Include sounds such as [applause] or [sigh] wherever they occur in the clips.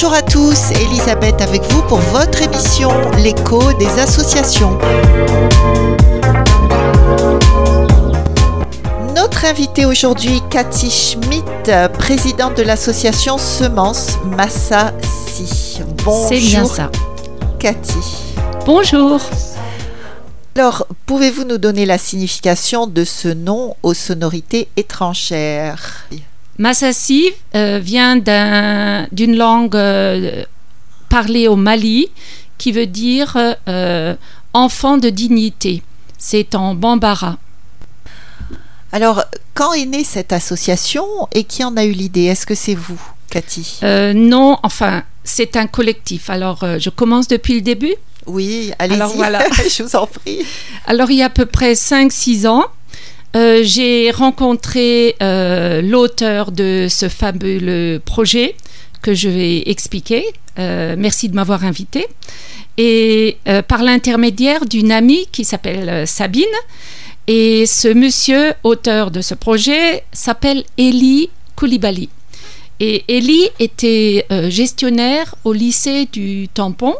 Bonjour à tous, Elisabeth avec vous pour votre émission L'écho des associations. Notre invitée aujourd'hui, Cathy Schmidt, présidente de l'association Semences Massa-Si. Bonjour. C'est bien ça. Cathy. Bonjour. Alors, pouvez-vous nous donner la signification de ce nom aux sonorités étrangères? Massassi euh, vient d'une langue euh, parlée au Mali qui veut dire euh, enfant de dignité. C'est en bambara. Alors, quand est née cette association et qui en a eu l'idée? Est-ce que c'est vous, Cathy? Non, enfin, c'est un collectif. Alors, je commence depuis le début? Oui, allez-y, Alors, voilà. [laughs] je vous en prie. Alors, il y a à peu près 5-6 ans, euh, j'ai rencontré euh, l'auteur de ce fabuleux projet que je vais expliquer. Euh, merci de m'avoir invité. Et par l'intermédiaire d'une amie qui s'appelle Sabine. Et ce monsieur, auteur de ce projet, s'appelle Elie Koulibaly. Et Elie était gestionnaire au lycée du Tampon,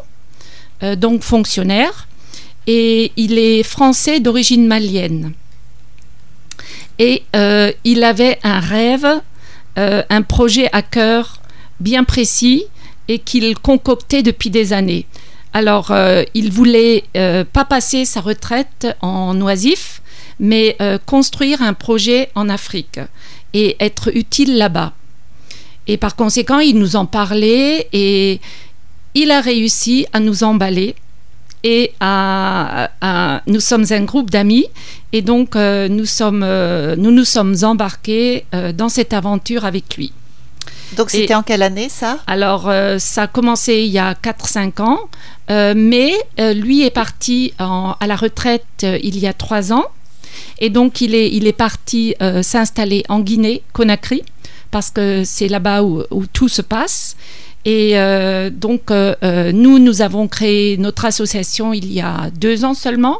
donc fonctionnaire. Et il est français d'origine malienne. Et euh, il avait un rêve, euh, un projet à cœur bien précis et qu'il concoctait depuis des années. Alors, euh, il voulait pas passer sa retraite en oisif, mais construire un projet en Afrique et être utile là-bas. Et par conséquent, il nous en parlait et il a réussi à nous emballer et nous sommes un groupe d'amis et donc euh, nous, sommes, euh, nous nous sommes embarqués euh, dans cette aventure avec lui. Donc c'était en quelle année ça? Alors ça a commencé il y a 4-5 ans, mais lui est parti à la retraite il y a 3 ans et donc il est, il est parti s'installer en Guinée, Conakry, parce que c'est là-bas où, où, tout se passe. Et euh, donc, euh, euh, nous, nous avons créé notre association il y a deux ans seulement.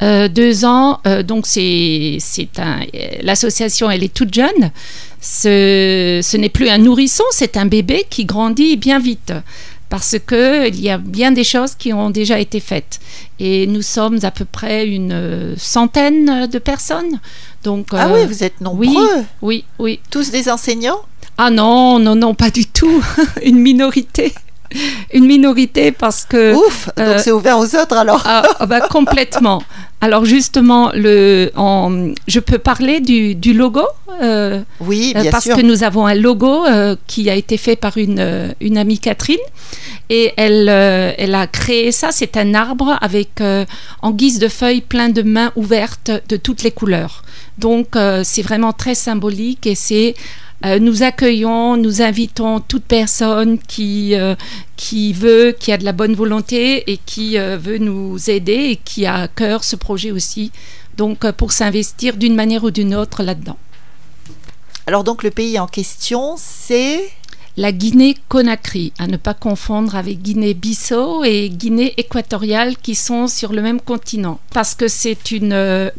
deux ans, donc c'est un l'association elle est toute jeune. Ce, ce n'est plus un nourrisson, c'est un bébé qui grandit bien vite parce que il y a bien des choses qui ont déjà été faites et nous sommes à peu près une centaine de personnes. Donc ah oui, vous êtes nombreux. Oui, oui, oui. Tous des enseignants? Ah non, non, non, pas du tout. [laughs] Une minorité. Une minorité parce que. Ouf, donc euh, c'est ouvert aux autres alors. ah, ah bah, [laughs] complètement. Alors justement, le, en, je peux parler du, du logo euh, Oui, bien parce que nous avons un logo euh, qui a été fait par une, une amie Catherine et elle, elle a créé ça. C'est un arbre avec en guise de feuilles plein de mains ouvertes de toutes les couleurs. Donc c'est vraiment très symbolique et c'est euh, nous accueillons, nous invitons toute personne qui, euh, qui veut, qui a de la bonne volonté et qui euh, veut nous aider et qui a à cœur ce projet aussi. Donc pour s'investir d'une manière ou d'une autre là-dedans. Alors donc le pays en question, c'est la Guinée-Conakry, à ne pas confondre avec Guinée-Bissau et Guinée équatoriale qui sont sur le même continent. Parce que c'est une. Euh,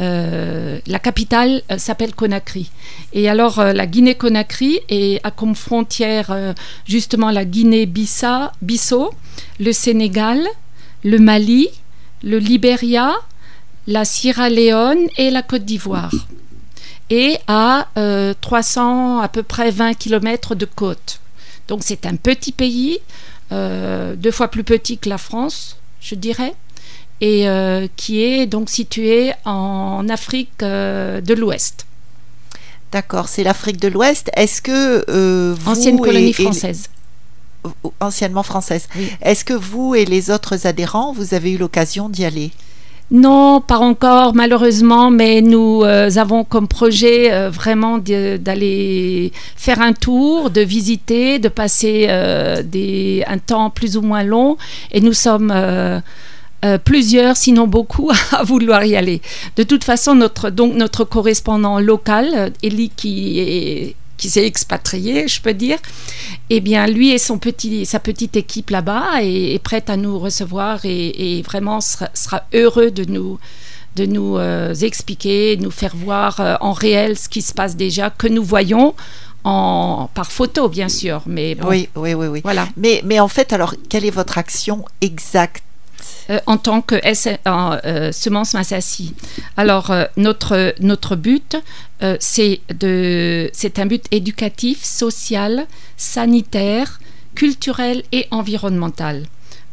euh, la capitale euh, s'appelle Conakry. Et alors la Guinée-Conakry a comme frontière justement la Guinée-Bissau, le Sénégal, le Mali, le Libéria, la Sierra Leone et la Côte d'Ivoire et à 300, euh, à peu près 20 km de côte. Donc c'est un petit pays, euh, deux fois plus petit que la France, je dirais, et euh, qui est donc situé en Afrique de l'Ouest. D'accord, c'est l'Afrique de l'Ouest. Est-ce que vous ancienne colonie française anciennement française. Est-ce que vous et les autres adhérents, vous avez eu l'occasion d'y aller? Non, pas encore, malheureusement, mais nous euh, avons comme projet euh, vraiment d'aller faire un tour, de visiter, de passer euh, un temps plus ou moins long. Et nous sommes plusieurs, sinon beaucoup, [laughs] à vouloir y aller. De toute façon, notre, donc, notre correspondant local, Elie, qui est qui s'est expatrié, je peux dire, eh bien, lui et son petit, sa petite équipe là-bas est, prête à nous recevoir et, vraiment sera, heureux de nous, de nous euh, expliquer, de nous faire voir euh, en réel ce qui se passe déjà, que nous voyons en, par photo, bien sûr. Mais bon, Oui, oui, oui, oui. voilà. Mais, mais en fait, alors, quelle est votre action exacte Euh, en tant que euh, semence Massassi. Alors, euh, notre, notre but, euh, c'est un but éducatif, social, sanitaire, culturel et environnemental.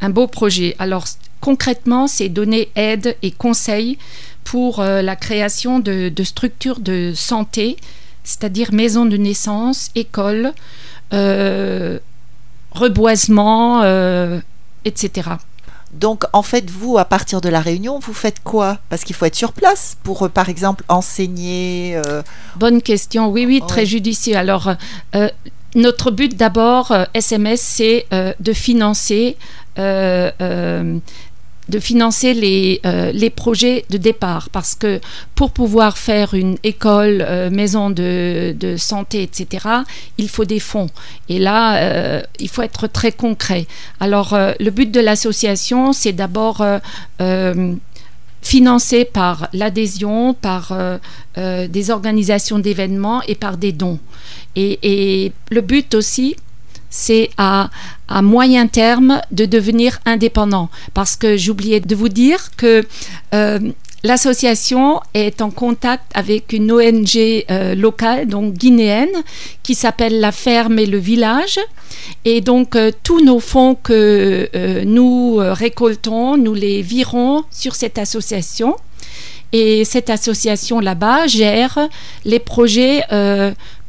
Un beau projet. Alors, concrètement, c'est donner aide et conseils pour la création de, structures de santé, c'est-à-dire maisons de naissance, écoles, euh, reboisement, etc. Donc, en fait, vous, à partir de la réunion, vous faites quoi? Parce qu'il faut être sur place pour, euh, par exemple, enseigner. euh, Bonne question. Oui, oui, très judicieux. Alors, euh, notre but d'abord, SMS, c'est euh, de financer. De financer les, euh, les projets de départ parce que pour pouvoir faire une école, euh, maison de, de santé, etc., il faut des fonds. Et là, euh, il faut être très concret. Alors, le but de l'association, c'est d'abord financé par l'adhésion, par des organisations d'événements et par des dons. Et, et le but aussi, c'est à, moyen terme de devenir indépendant. Parce que j'oubliais de vous dire que euh, l'association est en contact avec une ONG euh, locale, donc guinéenne, qui s'appelle La Ferme et le Village. Et donc, euh, tous nos fonds que nous récoltons, nous les virons sur cette association. Et cette association là-bas gère les projets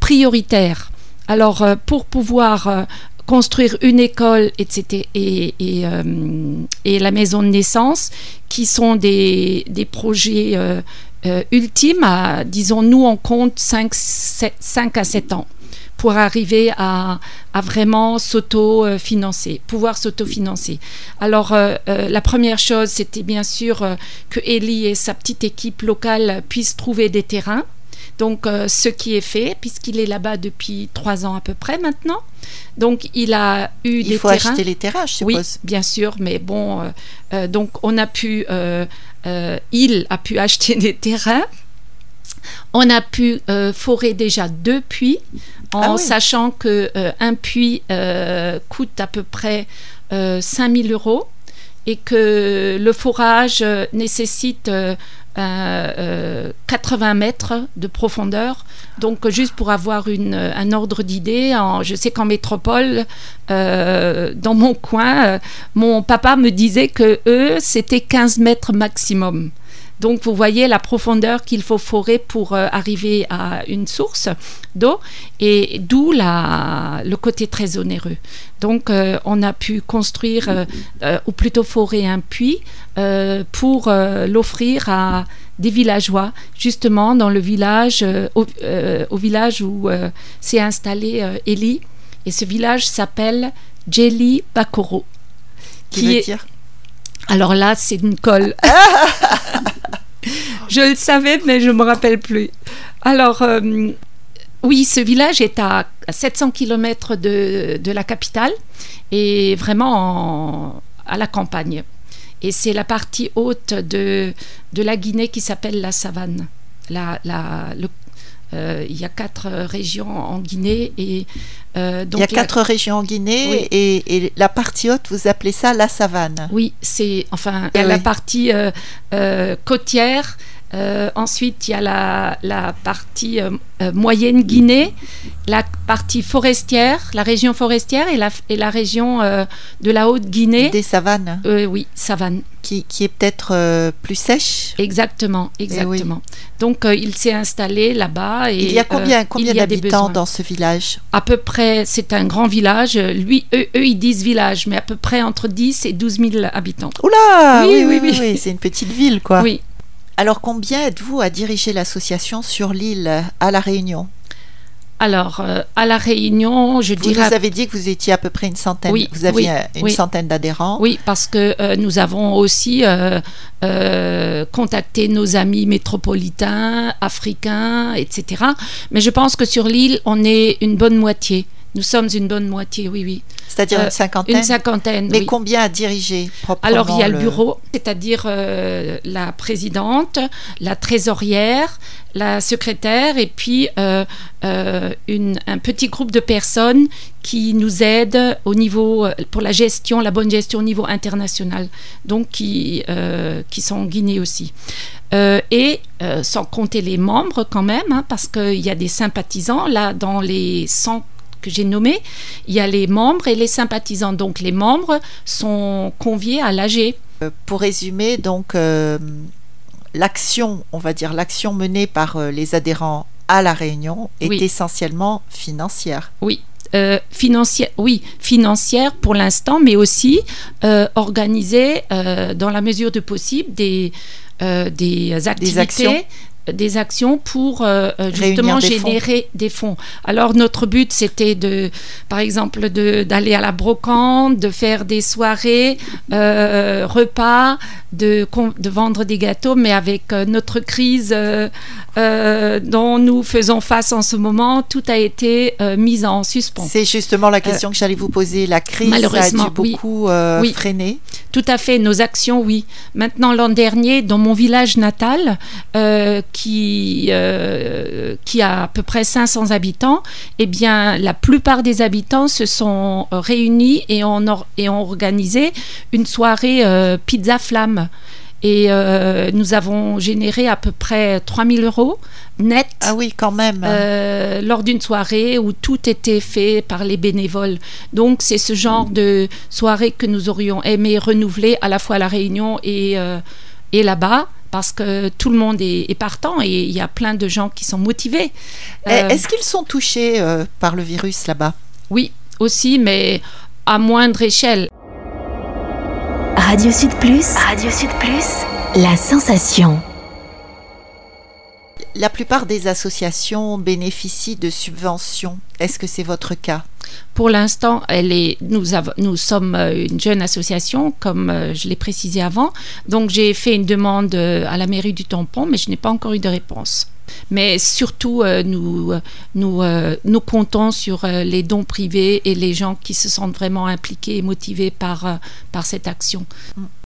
prioritaires. Alors, euh, pour pouvoir euh, construire une école etc., et, et, euh, et la maison de naissance, qui sont des, projets ultimes, disons, nous, on compte 5, 5 à 7 ans pour arriver à, vraiment s'auto-financer, pouvoir s'autofinancer. Alors, la première chose, c'était bien sûr que Ellie et sa petite équipe locale puissent trouver des terrains. Donc, euh, ce qui est fait, puisqu'il est là-bas depuis trois ans à peu près maintenant. Donc, il a eu il des faut terrains. acheter les terrains, je Oui, suppose. bien sûr, mais bon, euh, euh, donc on a pu, il a pu [laughs] acheter des terrains. On a pu forer déjà deux puits, en Ah oui. sachant que un puits coûte à peu près euh, 5000 euros et que le forage nécessite euh, un, euh, 80 mètres de profondeur. Donc, juste pour avoir une, un ordre d'idée, je sais qu'en métropole, euh, dans mon coin, euh, mon papa me disait que eux, c'était 15 mètres maximum. Donc, vous voyez la profondeur qu'il faut forer pour euh, arriver à une source d'eau, et d'où la- le côté très onéreux. Donc, euh, on a pu construire, euh, ou plutôt forer un puits pour l'offrir à des villageois, justement dans le village, au, au village où s'est installé Ellie. Et ce village s'appelle Jelly Bakoro. Qui, qui veut est- dire? Alors là, c'est une colle. [laughs] je le savais, mais je ne me rappelle plus. Alors, euh, oui, ce village est à 700 km de, de la capitale et vraiment en- à la campagne. Et c'est la partie haute de, de la Guinée qui s'appelle la savane. La, la- le- euh, il y a quatre régions en Guinée et euh, donc Il y a la- quatre régions en Guinée Oui. et, et la partie haute, vous appelez ça la savane. Oui, c'est enfin il y a Oui. la partie euh, côtière. Euh, ensuite, il y a la, la partie euh, euh, moyenne Guinée, la partie forestière, la région forestière et la, et la région euh, de la haute Guinée. Des savanes oui, savane. qui, qui est peut-être plus sèche. Exactement, exactement. Donc, il s'est installé là-bas. Il y a combien, combien d'habitants dans ce village? À peu près, c'est un grand village. Lui, eux, eux, ils disent village, mais à peu près entre 10 et 12 000 habitants. Oula Oui, oui, oui, oui, oui. oui, c'est une petite ville, quoi. Oui. Alors, combien êtes-vous à diriger l'association sur l'île à La Réunion? Alors, euh, à La Réunion, je Vous dirais. nous avez dit que vous étiez à peu près une centaine. Oui, vous aviez oui, une oui. centaine d'adhérents. Oui, parce que euh, nous avons aussi euh, contacté nos amis métropolitains, africains, etc. Mais je pense que sur l'île, on est une bonne moitié Nous sommes une bonne moitié, oui, oui. C'est-à-dire Euh, une cinquantaine Une cinquantaine. Mais oui. combien a dirigé proprement Alors, il y a le bureau, c'est-à-dire euh, la présidente, la trésorière, la secrétaire et puis euh, euh, une- un petit groupe de personnes qui nous aident au niveau, euh, pour la gestion, la bonne gestion au niveau international, donc qui, euh, qui sont en Guinée aussi. Euh, et euh, sans compter les membres quand même, hein, parce qu'il y a des sympathisants, là, dans les 100 que j'ai nommés, il y a les membres et les sympathisants. Donc les membres sont conviés à l'AG. Euh, Pour résumer, donc, euh, l'action, on va dire, l'action menée par euh, les adhérents à la Réunion est Oui. essentiellement financière. Oui. Euh, financière, oui, financière pour l'instant, mais aussi euh, organiser euh, dans la mesure de possible des, des activités, actions. Des actions pour euh, euh, justement des fonds. générer des fonds. Alors notre but c'était de, par exemple, de- d'aller à la brocante, de faire des soirées, euh, repas, de, vendre des gâteaux, mais avec euh, notre crise dont nous faisons face en ce moment, tout a été mis en suspens. C'est justement la question que j'allais vous poser. La crise a dû oui. beaucoup euh, Oui. freiner. Tout à fait, nos actions, oui. Maintenant, l'an dernier, dans mon village natal, qui, euh, qui a à peu près 500 habitants, eh bien, la plupart des habitants se sont euh, réunis et ont, et ont organisé une soirée euh, pizza flamme. Et euh, nous avons généré à peu près 3000 euros net. Ah oui, quand même. Euh, lors d'une soirée où tout était fait par les bénévoles. Donc c'est ce genre de soirée que nous aurions aimé renouveler à la fois à La Réunion et, euh, et là-bas parce que tout le monde est, est partant et il y a plein de gens qui sont motivés. Eh, Euh, Est-ce qu'ils sont touchés euh, par le virus là-bas? Oui, aussi, mais à moindre échelle. Radio Sud Plus. Radio Sud Plus. La sensation. La plupart des associations bénéficient de subventions. Est-ce que c'est votre cas? Pour l'instant, nous, sommes euh, une jeune association, comme euh, je l'ai précisé avant. Donc, j'ai fait une demande euh, à la mairie du Tampon, mais je n'ai pas encore eu de réponse. Mais surtout, euh, nous, nous, euh, nous comptons sur euh, les dons privés et les gens qui se sentent vraiment impliqués et motivés par, par cette action. Quand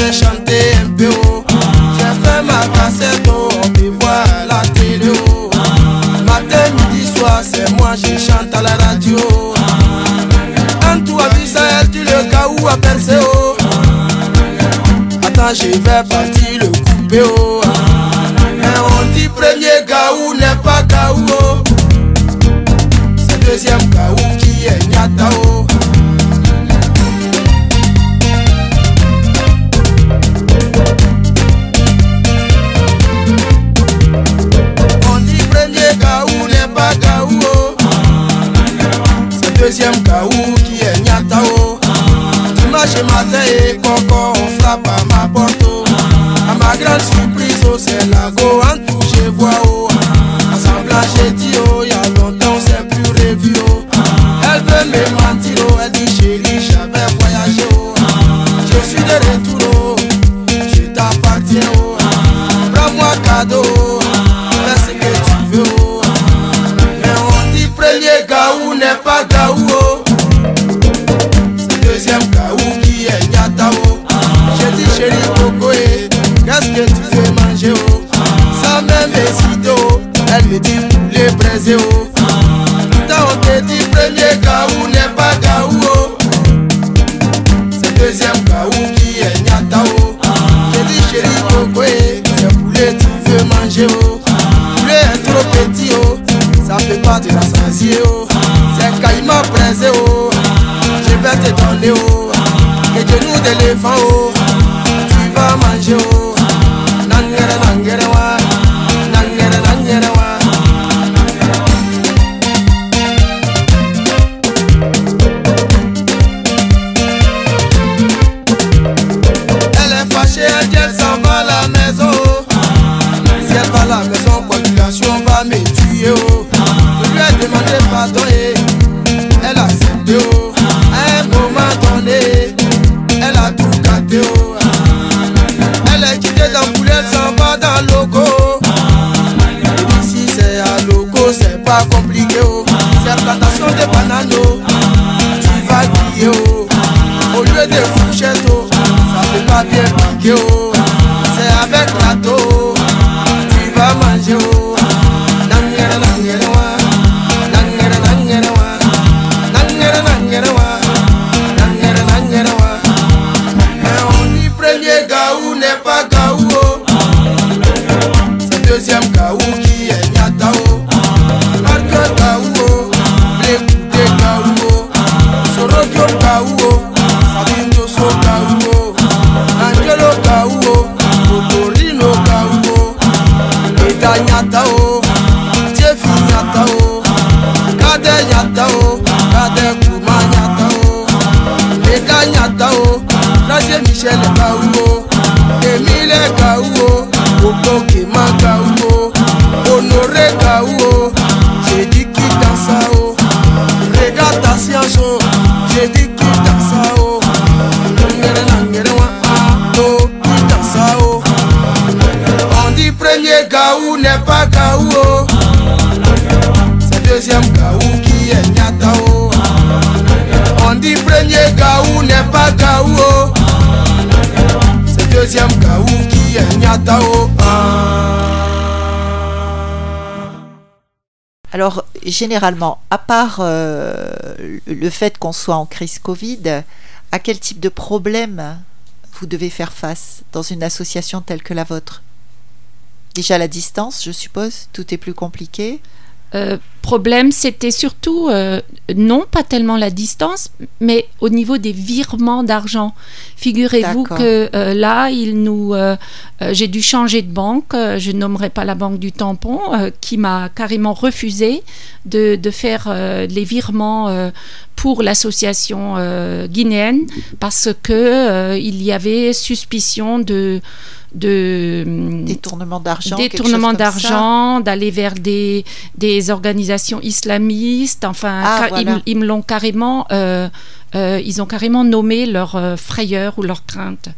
je savais chanter un peu oh. J'ai fait ma cassette peut voir à la télé oh. Matin, midi, soir, c'est moi je chante à la radio En tout à Bissau, tu le cas où a percé oh. Attends, je vais partir le couper. Et on dit premier gaou n'est pas gaou. C'est deuxième gaou qui est nyata Dimanche matin et coco on frappe à ma porte oh. À ma grande surprise oh c'est la go en tout je vois Alors, généralement, à part euh, le fait qu'on soit en crise Covid, à quel type de problème vous devez faire face dans une association telle que la vôtre? Déjà la distance, je suppose, tout est plus compliqué. Euh, problème, c'était surtout, euh, non pas tellement la distance, mais au niveau des virements d'argent. Figurez-vous que euh, là, il nous, j'ai dû changer de banque. je nommerai pas la banque du tampon, qui m'a carrément refusé de, de faire les virements pour l'association euh, guinéenne parce que euh, il y avait suspicion de de Détournement d'argent. détournement d'argent, d'aller vers des, des organisations islamistes. Enfin, Ah, voilà. ils, ils me l'ont carrément, euh, ils ont carrément nommé leur frayeur ou leur crainte.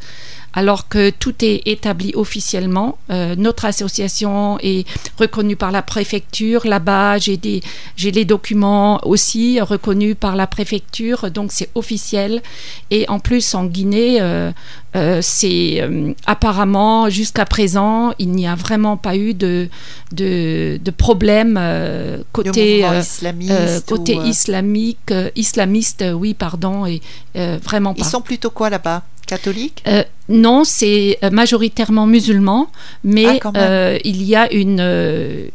Alors que tout est établi officiellement, Euh, notre association est reconnue par la préfecture. Là-bas, j'ai des, j'ai les documents aussi reconnus par la préfecture, donc c'est officiel. Et en plus, en Guinée, euh, euh, c'est apparemment jusqu'à présent, il n'y a vraiment pas eu de de, de problème côté islamiste. côté islamique, islamiste, oui, pardon, et vraiment pas. Ils sont plutôt quoi là-bas? Euh, non, c'est euh, majoritairement musulman, mais Ah, euh, il y a une,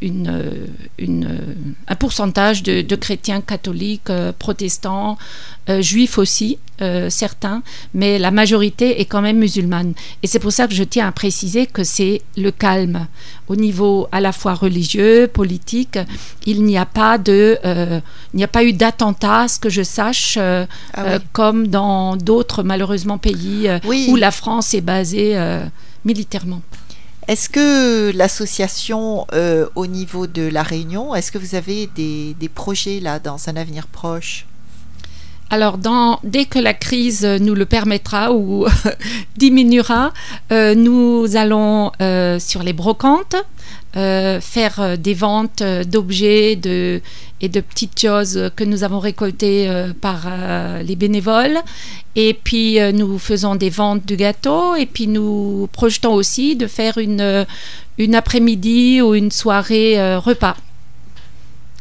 une, une, un pourcentage de, de chrétiens catholiques, protestants, euh, juifs aussi, euh, certains, mais la majorité est quand même musulmane. Et c'est pour ça que je tiens à préciser que c'est le calme au niveau à la fois religieux, politique. Il n'y a pas de, euh, il n'y a pas eu d'attentat, ce que je sache, euh, Ah oui. comme dans d'autres malheureusement pays Oui. où la France est basée militairement. Est-ce que l'association, au niveau de la Réunion, est-ce que vous avez des, des projets là dans un avenir proche? Alors, dès que la crise nous le permettra ou [laughs] diminuera, euh, nous allons euh, sur les brocantes euh, faire des ventes d'objets et de petites choses que nous avons récoltées par les bénévoles. Et puis, nous faisons des ventes de gâteaux et puis nous projetons aussi de faire une, une après-midi ou une soirée repas.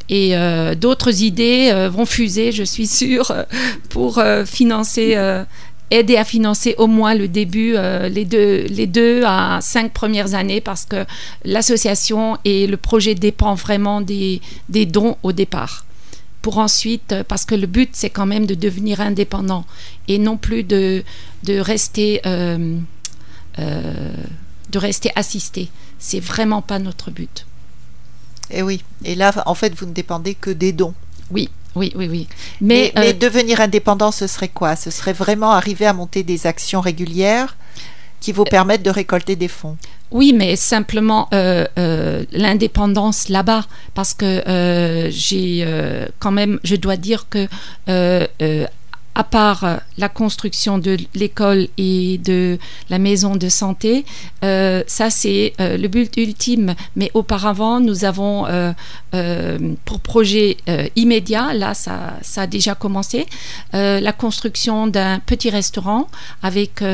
Et euh, d'autres idées euh, vont fuser, je suis sûre, euh, pour financer, aider à financer au moins le début, les, deux, à cinq premières années, parce que l'association et le projet dépend vraiment des, dons au départ. pour ensuite, parce que le but c'est quand même de devenir indépendant et non plus de, de rester euh, euh, de rester assisté. C'est vraiment pas notre but. Et oui. Et là, en fait, vous ne dépendez que des dons. Oui, oui, oui, oui. Mais, Mais, mais euh, devenir indépendant, ce serait quoi? Ce serait vraiment arriver à monter des actions régulières qui vous permettent de récolter des fonds. Oui, mais simplement euh, euh, l'indépendance là-bas, parce que euh, j'ai euh, quand même, je dois dire que euh, euh, à part euh, la construction de l'école et de la maison de santé, euh, ça c'est euh, le but ultime. Mais auparavant, nous avons pour projet immédiat, là ça, ça a déjà commencé, la construction d'un petit restaurant avec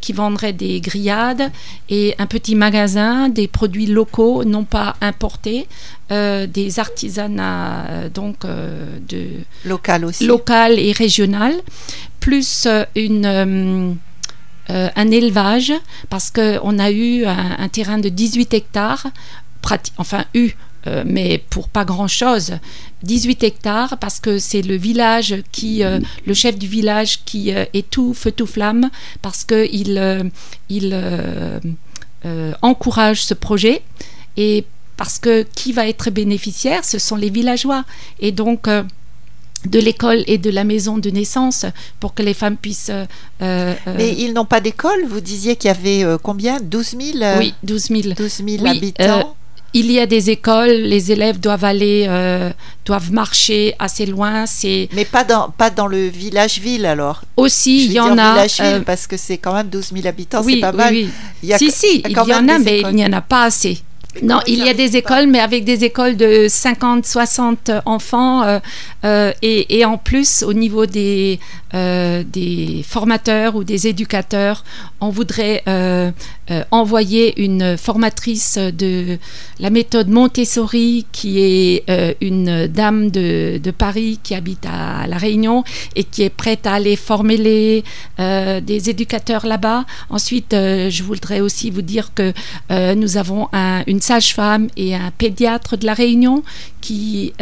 qui vendrait des grillades et un petit magasin, des produits locaux, non pas importés, euh, des artisanats euh, donc euh, de Local aussi. local et régional, plus une, un élevage, parce qu'on a eu un, un terrain de 18 hectares, enfin eu, euh, mais pour pas grand-chose, 18 hectares, parce que c'est le village qui, euh, le chef du village qui euh, est tout feu tout flamme, parce qu'il il, encourage ce projet, et parce que qui va être bénéficiaire, ce sont les villageois. Et donc, euh, de l'école et de la maison de naissance pour que les femmes puissent. euh, euh, Mais ils n'ont pas d'école. Vous disiez qu'il y avait combien? 12 000 euh, oui, 12 000. 12 000 Oui, habitants. Il y a des écoles, les élèves doivent aller, euh, doivent marcher assez loin. C'est Mais pas dans, pas dans le village-ville alors. aussi, il y en a. euh, parce que c'est quand même 12 000 habitants, oui, c'est pas oui, mal. oui. Il y a si, si, il y en a, mais il n'y en a pas assez. Non, il y a des écoles, mais avec des écoles de 50, 60 enfants. euh, euh, et en plus, au niveau des, euh, des formateurs ou des éducateurs, on voudrait euh, euh, envoyer une formatrice de la méthode Montessori, qui est une dame de, Paris qui habite à La Réunion et qui est prête à aller former les, des éducateurs là-bas. Ensuite, je voudrais aussi vous dire que nous avons un- une sage-femme et un pédiatre de La Réunion qui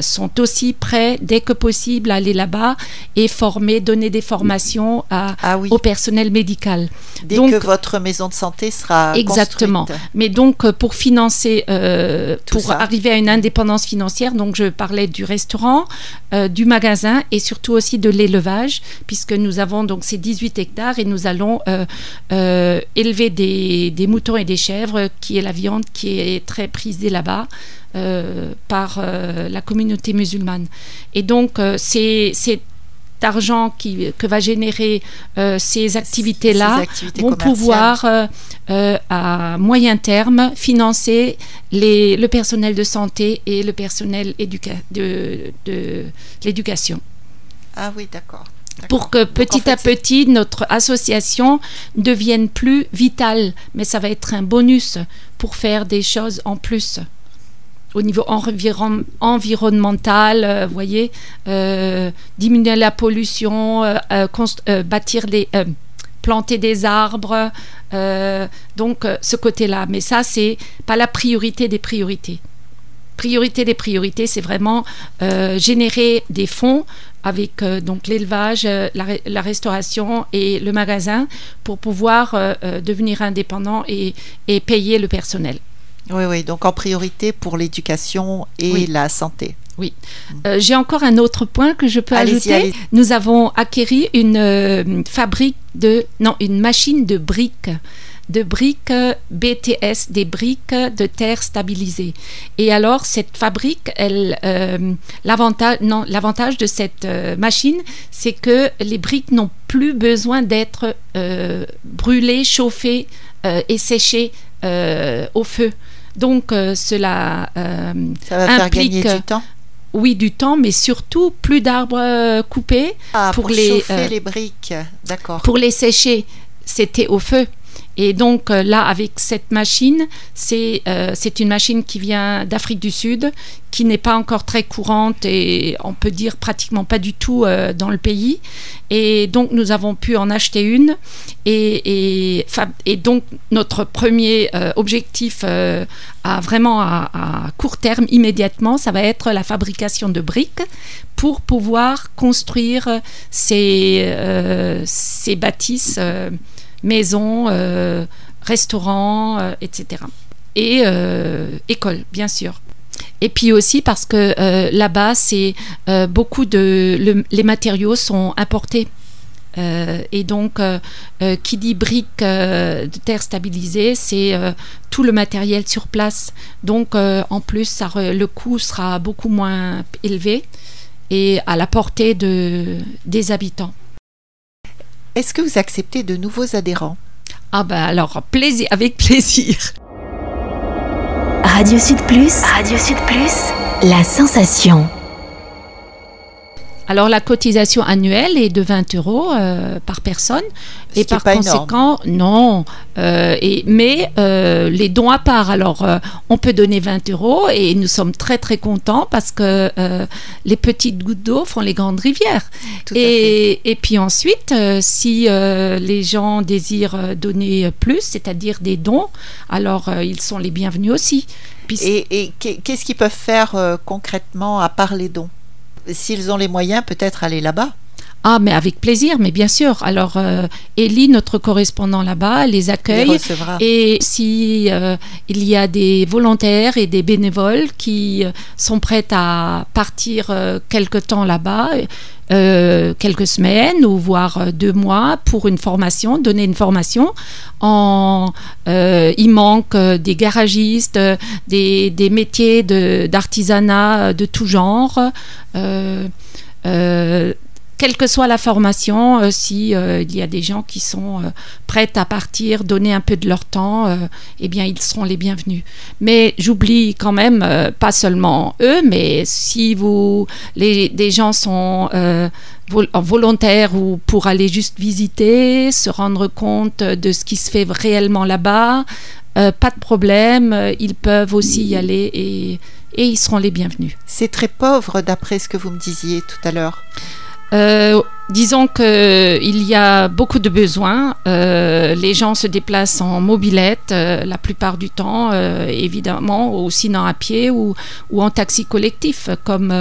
sont aussi prêts, dès que possible, à aller là-bas et former, donner des formations à, Ah oui, au personnel médical. dès donc- que votre maison de santé sera Exactement. construite. Mais donc, euh, pour financer, euh, pour ça. arriver à une indépendance financière, donc je parlais du restaurant, euh, du magasin et surtout aussi de l'élevage, puisque nous avons donc ces 18 hectares et nous allons euh, élever des, des moutons et des chèvres, qui est la viande qui est très prisée là-bas. euh, par euh, la communauté musulmane. Et donc, euh, c'est cet argent qui, que va générer euh, ces activités-là activités vont pouvoir euh, euh, à moyen terme financer les, le personnel de santé et le personnel éduca- de, de l'éducation. Ah oui, d'accord. Pour que Donc, petit en fait, à petit, notre association devienne plus vitale. Mais ça va être un bonus pour faire des choses en plus. Au niveau environ- environnemental, euh, voyez, euh, diminuer la pollution, euh, bâtir des, planter des arbres, donc ce côté-là. Mais ça, c'est pas la priorité des priorités. Priorité des priorités, c'est vraiment générer des fonds avec donc l'élevage, la, re- la restauration et le magasin pour pouvoir devenir indépendant et payer le personnel. Oui, oui, donc en priorité pour l'éducation et Oui. la santé. Euh, J'ai encore un autre point que je peux ajouter. Nous avons acquéri une euh, fabrique de, non, une machine de briques, de briques BTS, des briques de terre stabilisées. Et alors cette fabrique, elle, euh, l'avantage, non, l'avantage de cette machine, c'est que les briques n'ont plus besoin d'être brûlées, chauffées et séchées au feu. Donc euh, cela euh, Ça va faire Implique- gagner du temps. oui, du temps, mais surtout plus d'arbres euh, coupés. Ah, pour pour, les, chauffer euh, les briques. D'accord. Pour les sécher, c'était au feu. Et donc euh, là, avec cette machine, c'est euh, une machine qui vient d'Afrique du Sud, qui n'est pas encore très courante et on peut dire pratiquement pas du tout euh, dans le pays. Et donc nous avons pu en acheter une. Et, et, et donc notre premier euh, objectif à vraiment à, à, court terme, immédiatement, ça va être la fabrication de briques pour pouvoir construire ces, ces bâtisses, maisons, restaurants, etc. Et écoles, bien sûr. Et puis aussi parce que euh, là-bas, c'est euh, beaucoup de les matériaux sont importés. Euh, et donc, qui dit briques de terre stabilisée, c'est tout le matériel sur place. Donc, en plus, ça le coût sera beaucoup moins élevé et à la portée de, des habitants. Est-ce que vous acceptez de nouveaux adhérents? Ah ben alors, plaisir, avec plaisir. Radio Sud Plus. Radio Sud Plus. La sensation. Alors la cotisation annuelle est de 20 euros euh, par personne Ce et par conséquent non. Euh, et, mais euh, les dons à part. Alors on peut donner 20 euros et nous sommes très très contents parce que les petites gouttes d'eau font les grandes rivières. Tout et, et, puis ensuite, si les gens désirent donner plus, c'est-à-dire des dons, alors ils sont les bienvenus aussi. Puis, et, et qu'est-ce qu'ils peuvent faire concrètement à part les dons? S'ils ont les moyens, peut-être aller là-bas. Ah, mais avec plaisir, mais bien sûr. Alors, euh, Ellie, notre correspondant là-bas, les accueille. et si euh, il y a des volontaires et des bénévoles qui euh, sont prêts à partir euh, quelque temps là-bas, quelques semaines ou voire deux mois pour une formation, donner une formation. En, il manque des garagistes, des, des métiers d'artisanat de, de, tout genre. Euh, quelle que soit la formation, euh, si euh, il y a des gens qui sont euh, prêts à partir, donner un peu de leur temps, eh bien ils seront les bienvenus. Mais j'oublie quand même pas seulement eux, mais si vous les des gens sont volontaires ou pour aller juste visiter, se rendre compte de ce qui se fait réellement là-bas, pas de problème, ils peuvent aussi y aller et, et ils seront les bienvenus. C'est très pauvre d'après ce que vous me disiez tout à l'heure. Euh, disons qu'il y a beaucoup de besoins. Euh, les gens se déplacent en mobilette euh, la plupart du temps, euh, évidemment, ou sinon à pied ou, ou en taxi collectif, comme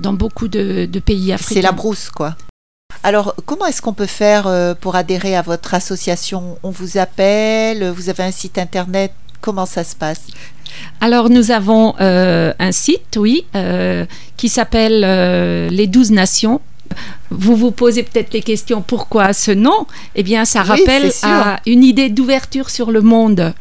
dans beaucoup de, de pays africains. C'est la brousse, quoi. Alors, comment est-ce qu'on peut faire pour adhérer à votre association? On vous appelle Vous avez un site internet Comment ça se passe? Alors nous avons euh, un site, oui, euh, qui s'appelle euh, Les Douze Nations. Vous vous posez peut-être les questions pourquoi ce nom? Eh bien, ça rappelle à une idée d'ouverture sur le monde,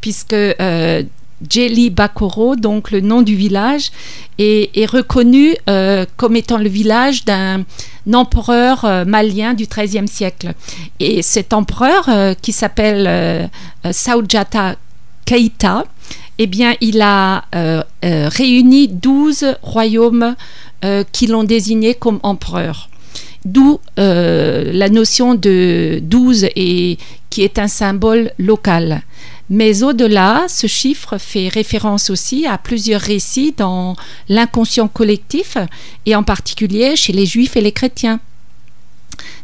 puisque euh, Jelly Bakoro, donc le nom du village, est, est reconnu euh, comme étant le village d'un empereur euh, malien du XIIIe siècle. Et cet empereur, euh, qui s'appelle Saujata Keita, eh bien, il a réuni 12 royaumes euh, qui l'ont désigné comme empereur. D'où euh, la notion de 12 et qui est un symbole local. Mais au-delà, ce chiffre fait référence aussi à plusieurs récits dans l'inconscient collectif et en particulier chez les juifs et les chrétiens.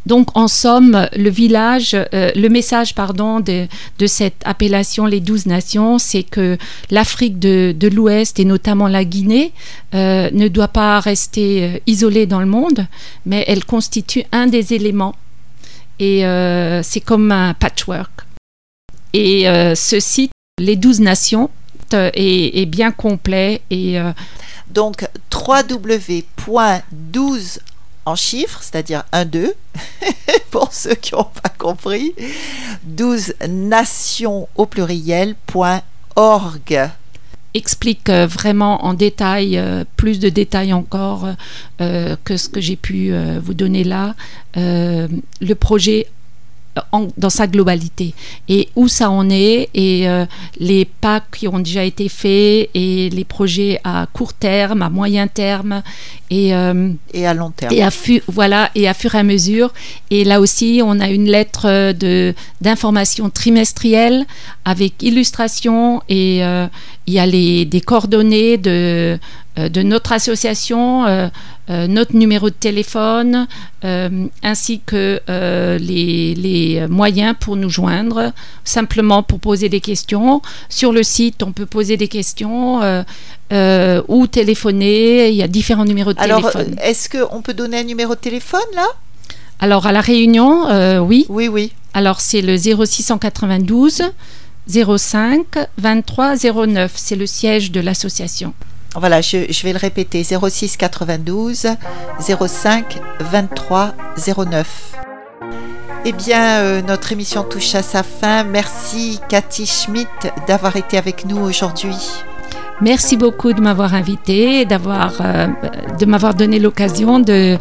Donc, en somme, le village, euh, le message, pardon, de, cette appellation les douze nations, c'est que l'Afrique de, l'Ouest et notamment la Guinée euh, ne doit pas rester euh, isolée dans le monde, mais elle constitue un des éléments. Et c'est comme un patchwork. Et ce site, les douze nations, est, est bien complet et Donc, www.12 en chiffres, c'est-à-dire 1, 2, [laughs] pour ceux qui n'ont pas compris, 12 nations au pluriel.org. explique euh, vraiment en détail, euh, plus de détails encore euh, que ce que j'ai pu vous donner là, le projet en- dans sa globalité et où ça en est et euh, les pas qui ont déjà été faits et les projets à court terme, à moyen terme et euh, Et à long terme. et à fu- voilà et à fur et à mesure et là aussi on a une lettre de d'information trimestrielle avec illustration et euh, il y a les, des coordonnées de, euh, de notre association, euh, euh, notre numéro de téléphone, ainsi que les, les, moyens pour nous joindre, simplement pour poser des questions. Sur le site, on peut poser des questions ou téléphoner. Il y a différents numéros de Alors, téléphone. est-ce qu'on peut donner un numéro de téléphone là? Alors, à La Réunion, oui. Oui, oui. Alors, c'est le 0692 05 23 09. C'est le siège de l'association. Voilà, je, vais le répéter 06 92 05 23 09. Eh bien, euh, notre émission touche à sa fin. Merci Cathy Schmidt d'avoir été avec nous aujourd'hui. Merci beaucoup de m'avoir invité, d'avoir, euh, de m'avoir donné l'occasion de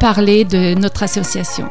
parler de notre association.